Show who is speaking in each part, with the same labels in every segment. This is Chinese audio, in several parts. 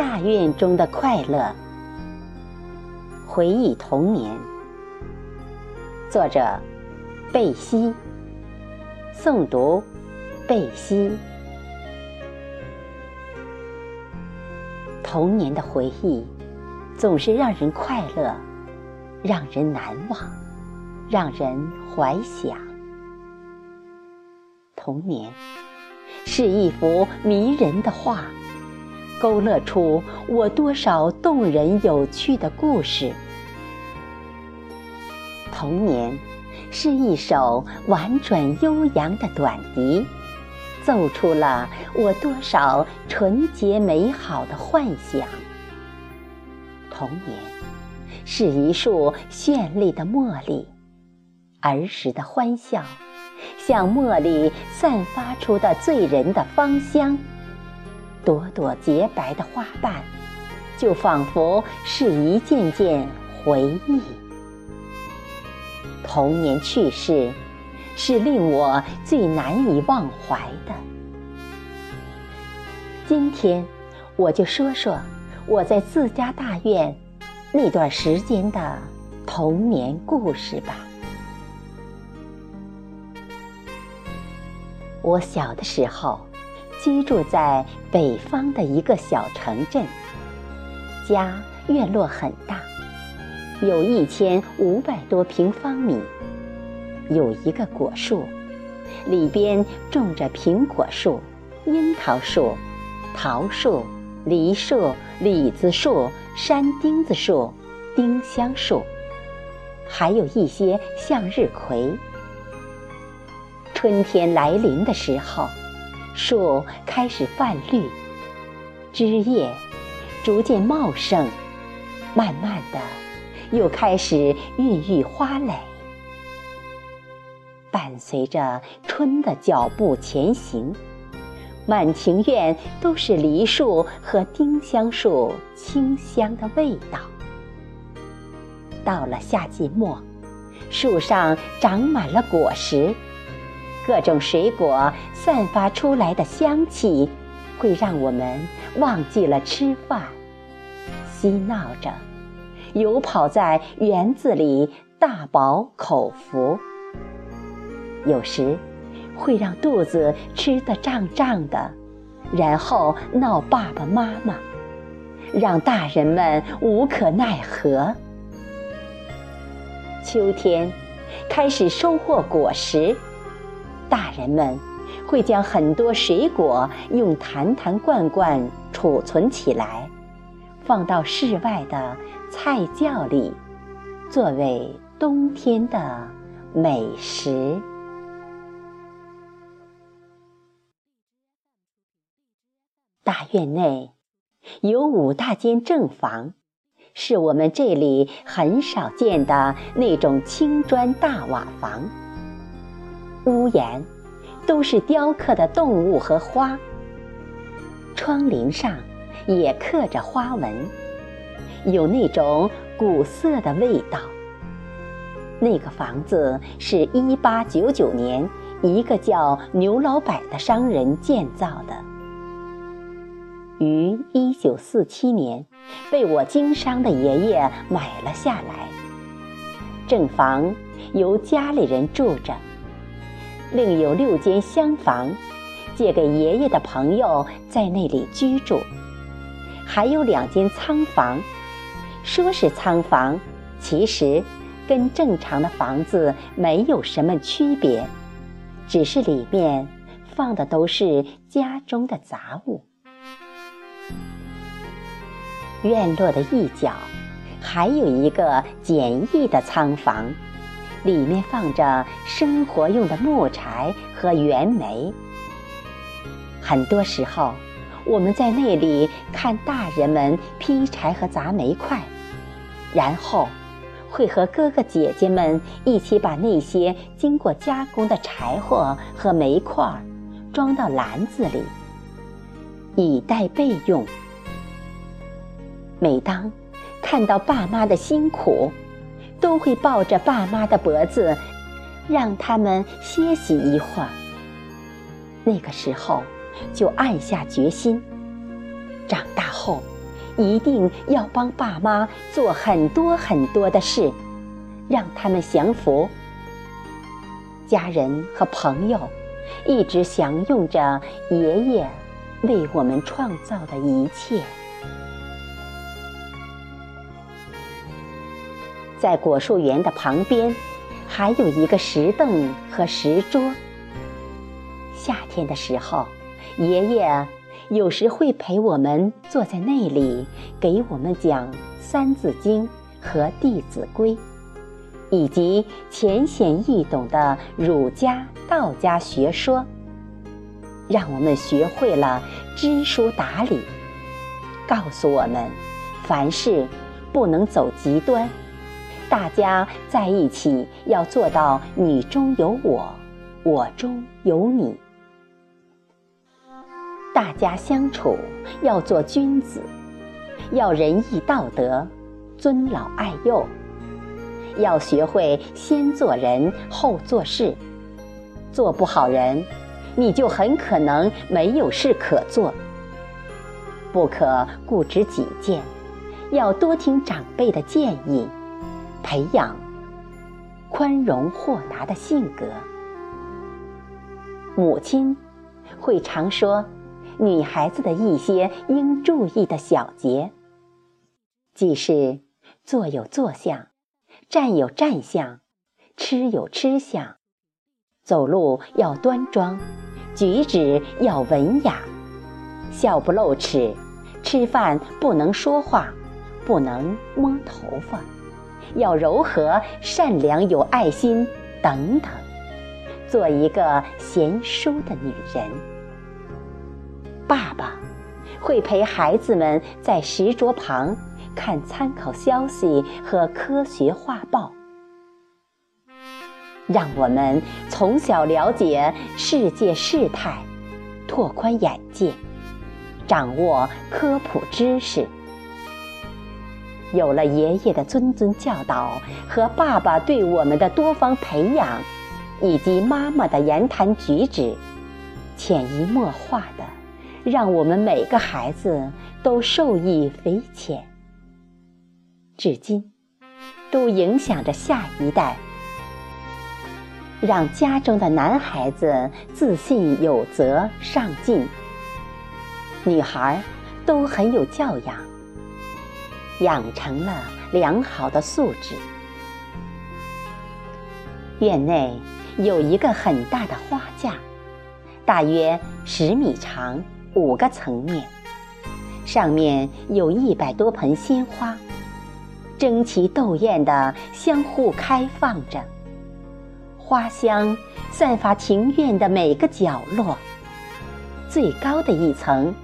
Speaker 1: 大院中的快乐。回忆童年。作者：贝西。诵读：贝西。童年的回忆总是让人快乐，让人难忘，让人怀想。童年是一幅迷人的画，勾勒出我多少动人有趣的故事。童年是一首婉转悠扬的短笛。奏出了我多少纯洁美好的幻想。童年是一束绚丽的茉莉，儿时的欢笑，像茉莉散发出的醉人的芳香。朵朵洁白的花瓣，就仿佛是一件件回忆。童年趣事。是令我最难以忘怀的。今天，我就说说我在自家大院那段时间的童年故事吧。我小的时候，居住在北方的一个小城镇，家院落很大，有一千五百多平方米。有一个果树，里边种着苹果树、樱桃树、桃树、梨树、李子树、山丁子树、丁香树，还有一些向日葵。春天来临的时候，树开始泛绿，枝叶逐渐茂盛，慢慢的又开始孕育花蕾。伴随着春的脚步前行，满庭院都是梨树和丁香树清香的味道。到了夏季末，树上长满了果实，各种水果散发出来的香气，会让我们忘记了吃饭，嬉闹着，游跑在园子里，大饱口福。有时会让肚子吃得胀胀的，然后闹爸爸妈妈，让大人们无可奈何。秋天开始收获果实，大人们会将很多水果用坛坛罐罐储存起来，放到室外的菜窖里，作为冬天的美食。大院内有五大间正房，是我们这里很少见的那种青砖大瓦房。屋檐都是雕刻的动物和花，窗棂上也刻着花纹，有那种古色的味道。那个房子是一八九九年一个叫牛老板的商人建造的。于一九四七年，被我经商的爷爷买了下来。正房由家里人住着，另有六间厢房，借给爷爷的朋友在那里居住。还有两间仓房，说是仓房，其实跟正常的房子没有什么区别，只是里面放的都是家中的杂物。院落的一角，还有一个简易的仓房，里面放着生活用的木柴和圆煤。很多时候，我们在那里看大人们劈柴和砸煤块，然后会和哥哥姐姐们一起把那些经过加工的柴火和煤块装到篮子里，以待备用。每当看到爸妈的辛苦，都会抱着爸妈的脖子，让他们歇息一会儿。那个时候，就暗下决心：长大后一定要帮爸妈做很多很多的事，让他们享福。家人和朋友一直享用着爷爷为我们创造的一切。在果树园的旁边，还有一个石凳和石桌。夏天的时候，爷爷有时会陪我们坐在那里，给我们讲《三字经》和《弟子规》。以及浅显易懂的儒家、道家学说，让我们学会了知书达理。告诉我们，凡事不能走极端，大家在一起要做到你中有我，我中有你。大家相处要做君子，要仁义道德，尊老爱幼。要学会先做人后做事，做不好人，你就很可能没有事可做。不可固执己见，要多听长辈的建议，培养宽容豁达的性格。母亲会常说女孩子的一些应注意的小节，即是坐有坐相。站有站相，吃有吃相，走路要端庄，举止要文雅，笑不露齿，吃饭不能说话，不能摸头发，要柔和、善良、有爱心等等，做一个贤淑的女人。爸爸会陪孩子们在石桌旁。看参考消息和科学画报，让我们从小了解世界事态，拓宽眼界，掌握科普知识。有了爷爷的谆谆教导和爸爸对我们的多方培养，以及妈妈的言谈举止，潜移默化的，让我们每个孩子都受益匪浅。至今，都影响着下一代，让家中的男孩子自信、有责、上进；女孩都很有教养，养成了良好的素质。院内有一个很大的花架，大约十米长，五个层面，上面有一百多盆鲜花。争奇斗艳的相互开放着，花香散发庭院的每个角落。最高的一层，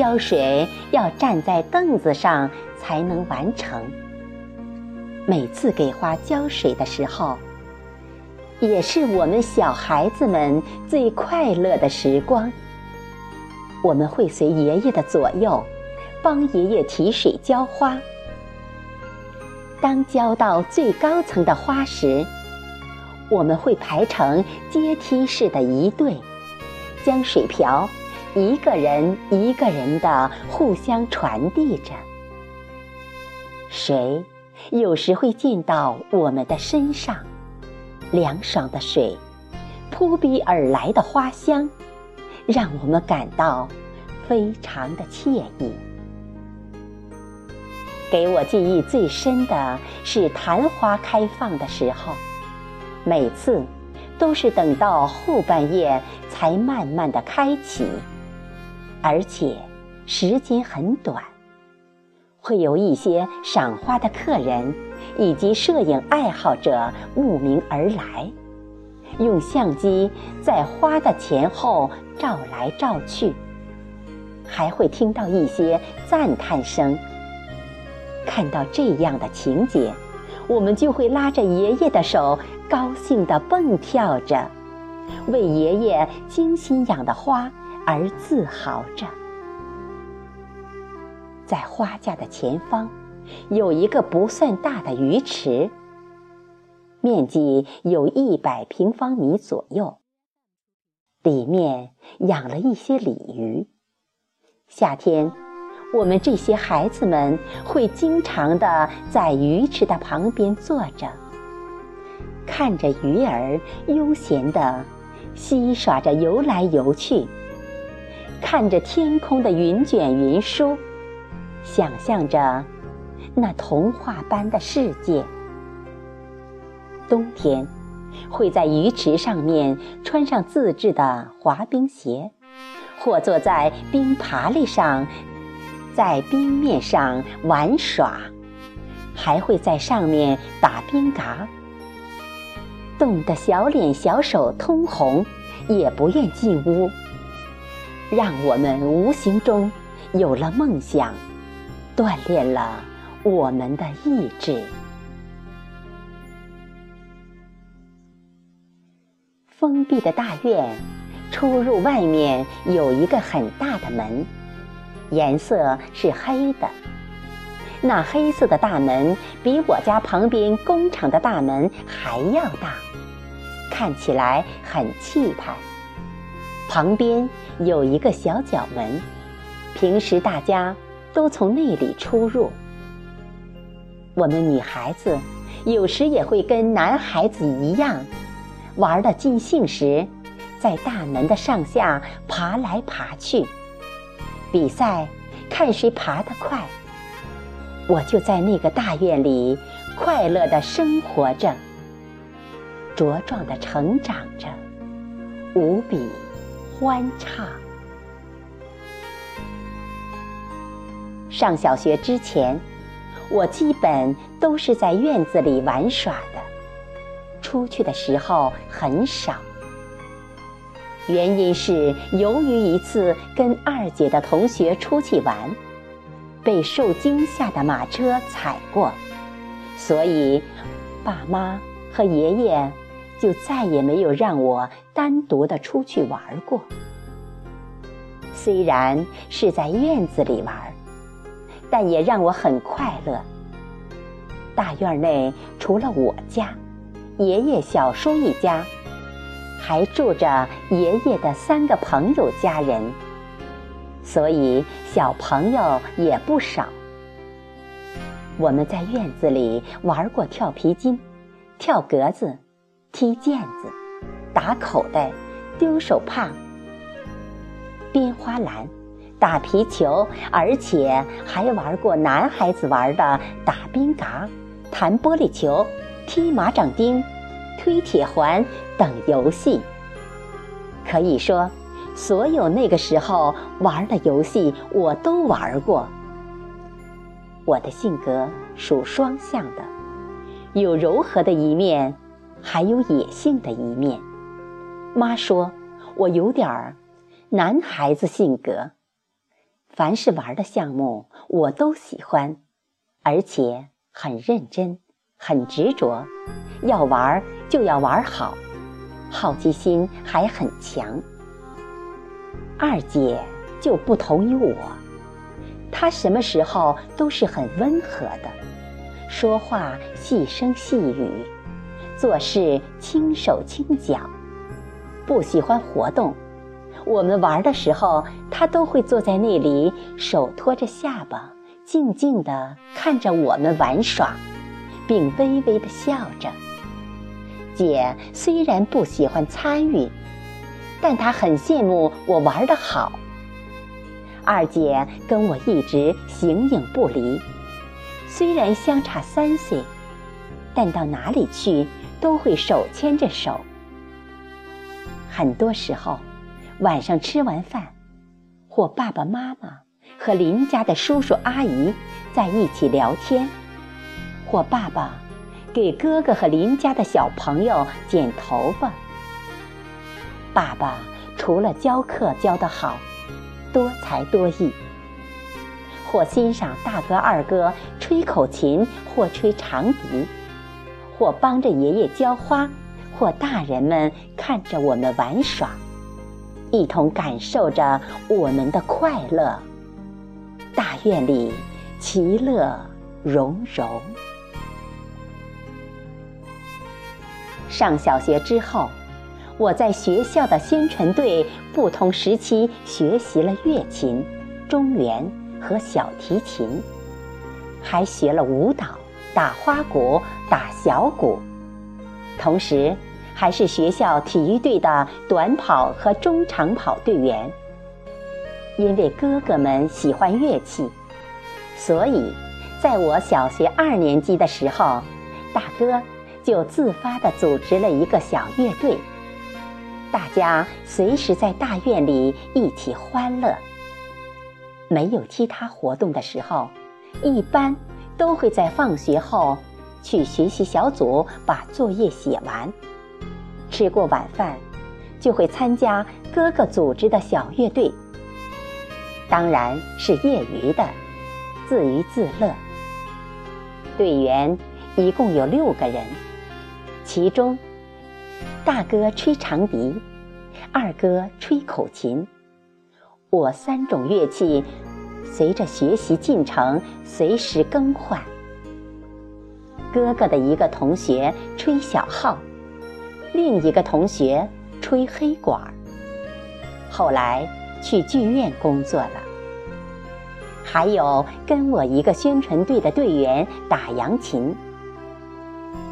Speaker 1: 浇水要站在凳子上才能完成。每次给花浇水的时候，也是我们小孩子们最快乐的时光。我们会随爷爷的左右，帮爷爷提水浇花。当浇到最高层的花时，我们会排成阶梯式的一队，将水瓢一个人一个人的互相传递着。水有时会溅到我们的身上，凉爽的水，扑鼻而来的花香，让我们感到非常的惬意。给我记忆最深的是昙花开放的时候，每次都是等到后半夜才慢慢的开启，而且时间很短。会有一些赏花的客人以及摄影爱好者慕名而来，用相机在花的前后照来照去，还会听到一些赞叹声。看到这样的情节，我们就会拉着爷爷的手，高兴地蹦跳着，为爷爷精心养的花而自豪着。在花架的前方，有一个不算大的鱼池，面积有一百平方米左右，里面养了一些鲤鱼。夏天。我们这些孩子们会经常的在鱼池的旁边坐着，看着鱼儿悠闲的嬉耍着游来游去，看着天空的云卷云舒，想象着那童话般的世界。冬天，会在鱼池上面穿上自制的滑冰鞋，或坐在冰爬犁上。在冰面上玩耍，还会在上面打冰嘎，冻得小脸小手通红，也不愿进屋。让我们无形中有了梦想，锻炼了我们的意志。封闭的大院，出入外面有一个很大的门。颜色是黑的，那黑色的大门比我家旁边工厂的大门还要大，看起来很气派。旁边有一个小角门，平时大家都从那里出入。我们女孩子有时也会跟男孩子一样，玩的尽兴时，在大门的上下爬来爬去。比赛，看谁爬得快。我就在那个大院里快乐的生活着，茁壮的成长着，无比欢唱。上小学之前，我基本都是在院子里玩耍的，出去的时候很少。原因是由于一次跟二姐的同学出去玩，被受惊吓的马车踩过，所以爸妈和爷爷就再也没有让我单独的出去玩过。虽然是在院子里玩，但也让我很快乐。大院内除了我家、爷爷、小叔一家。还住着爷爷的三个朋友家人，所以小朋友也不少。我们在院子里玩过跳皮筋、跳格子、踢毽子、打口袋、丢手帕、编花篮、打皮球，而且还玩过男孩子玩的打冰嘎、弹玻璃球、踢马掌钉。推铁环等游戏，可以说，所有那个时候玩的游戏我都玩过。我的性格属双向的，有柔和的一面，还有野性的一面。妈说我有点儿男孩子性格，凡是玩的项目我都喜欢，而且很认真，很执着，要玩。就要玩好，好奇心还很强。二姐就不同于我，她什么时候都是很温和的，说话细声细语，做事轻手轻脚，不喜欢活动。我们玩的时候，她都会坐在那里，手托着下巴，静静地看着我们玩耍，并微微地笑着。姐虽然不喜欢参与，但她很羡慕我玩得好。二姐跟我一直形影不离，虽然相差三岁，但到哪里去都会手牵着手。很多时候，晚上吃完饭，或爸爸妈妈和邻家的叔叔阿姨在一起聊天，或爸爸。给哥哥和邻家的小朋友剪头发。爸爸除了教课教得好，多才多艺，或欣赏大哥二哥吹口琴或吹长笛，或帮着爷爷浇花，或大人们看着我们玩耍，一同感受着我们的快乐。大院里其乐融融。上小学之后，我在学校的宣传队不同时期学习了乐琴、中原、和小提琴，还学了舞蹈、打花鼓、打小鼓，同时还是学校体育队的短跑和中长跑队员。因为哥哥们喜欢乐器，所以在我小学二年级的时候，大哥就自发地组织了一个小乐队。大家随时在大院里一起欢乐。没有其他活动的时候，一般都会在放学后去学习小组把作业写完。吃过晚饭，就会参加哥哥组织的小乐队，当然是业余的，自娱自乐。队员一共有六个人，其中。大哥吹长笛，二哥吹口琴，我三种乐器随着学习进程随时更换。哥哥的一个同学吹小号，另一个同学吹黑管儿。后来去剧院工作了，还有跟我一个宣传队的队员打扬琴。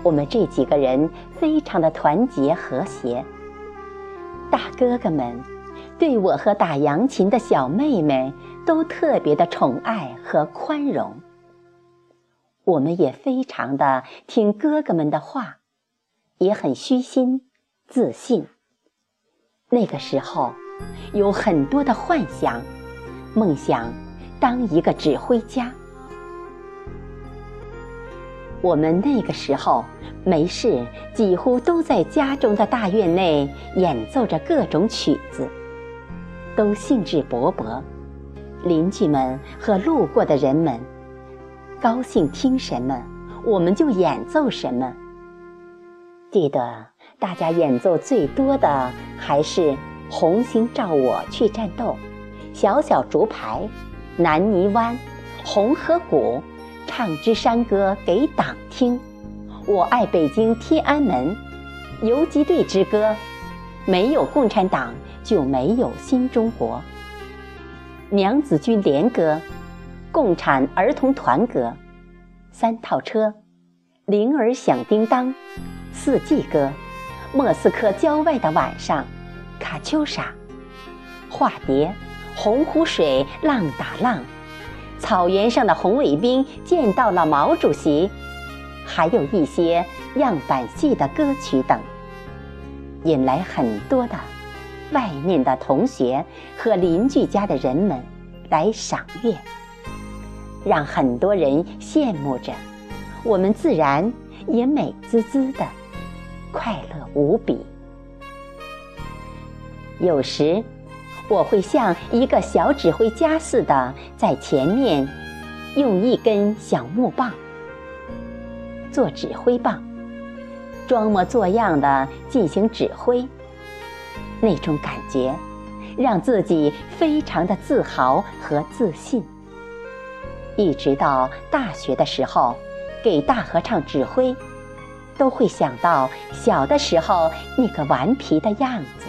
Speaker 1: 我们这几个人非常的团结和谐。大哥哥们对我和打扬琴的小妹妹都特别的宠爱和宽容。我们也非常的听哥哥们的话，也很虚心自信。那个时候有很多的幻想，梦想当一个指挥家。我们那个时候没事，几乎都在家中的大院内演奏着各种曲子，都兴致勃勃。邻居们和路过的人们高兴听什么，我们就演奏什么。记得大家演奏最多的还是《红星照我去战斗》《小小竹排》《南泥湾》《红河谷》。唱支山歌给党听，我爱北京天安门，游击队之歌，没有共产党就没有新中国。娘子军联歌，共产儿童团歌，三套车，铃儿响叮当，四季歌，莫斯科郊外的晚上，卡秋莎，化蝶，洪湖水浪打浪。草原上的红卫兵见到了毛主席，还有一些样板戏的歌曲等，引来很多的外面的同学和邻居家的人们来赏月，让很多人羡慕着，我们自然也美滋滋的，快乐无比。有时。我会像一个小指挥家似的，在前面用一根小木棒做指挥棒，装模作样的进行指挥。那种感觉让自己非常的自豪和自信。一直到大学的时候，给大合唱指挥，都会想到小的时候那个顽皮的样子。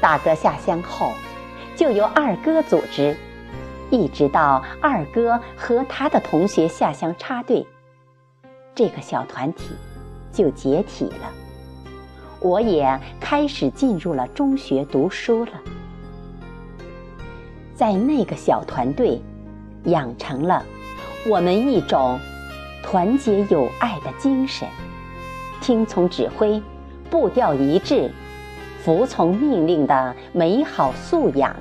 Speaker 1: 大哥下乡后，就由二哥组织，一直到二哥和他的同学下乡插队，这个小团体就解体了。我也开始进入了中学读书了，在那个小团队，养成了我们一种团结友爱的精神，听从指挥，步调一致。服从命令的美好素养，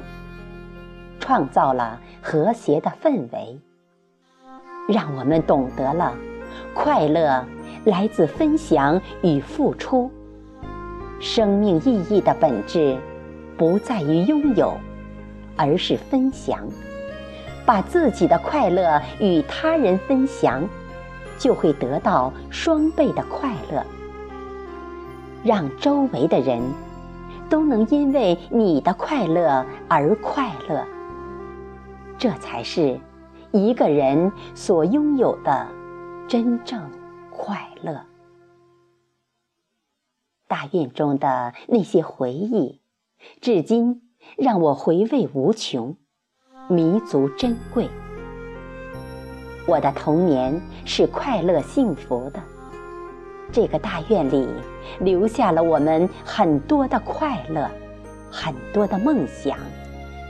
Speaker 1: 创造了和谐的氛围，让我们懂得了快乐来自分享与付出。生命意义的本质不在于拥有，而是分享。把自己的快乐与他人分享，就会得到双倍的快乐，让周围的人。都能因为你的快乐而快乐，这才是一个人所拥有的真正快乐。大院中的那些回忆，至今让我回味无穷。弥足珍贵。我的童年是快乐幸福的，这个大院里留下了我们很多的快乐，很多的梦想，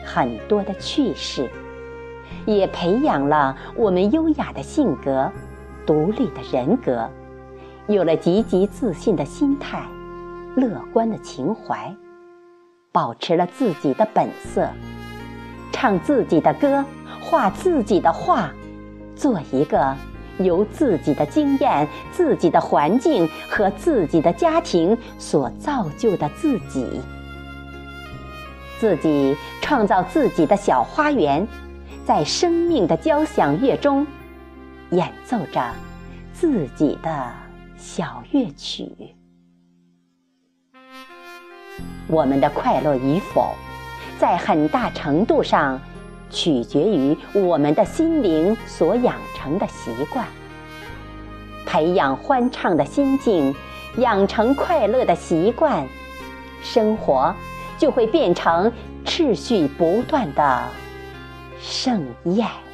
Speaker 1: 很多的趣事，也培养了我们优雅的性格、独立的人格，有了积极自信的心态、乐观的情怀，保持了自己的本色，唱自己的歌，画自己的画。做一个由自己的经验、自己的环境和自己的家庭所造就的自己，自己创造自己的小花园，在生命的交响乐中演奏着自己的小乐曲。我们的快乐与否，在很大程度上。取决于我们的心灵所养成的习惯，培养欢畅的心境，养成快乐的习惯，生活就会变成持续不断的盛宴。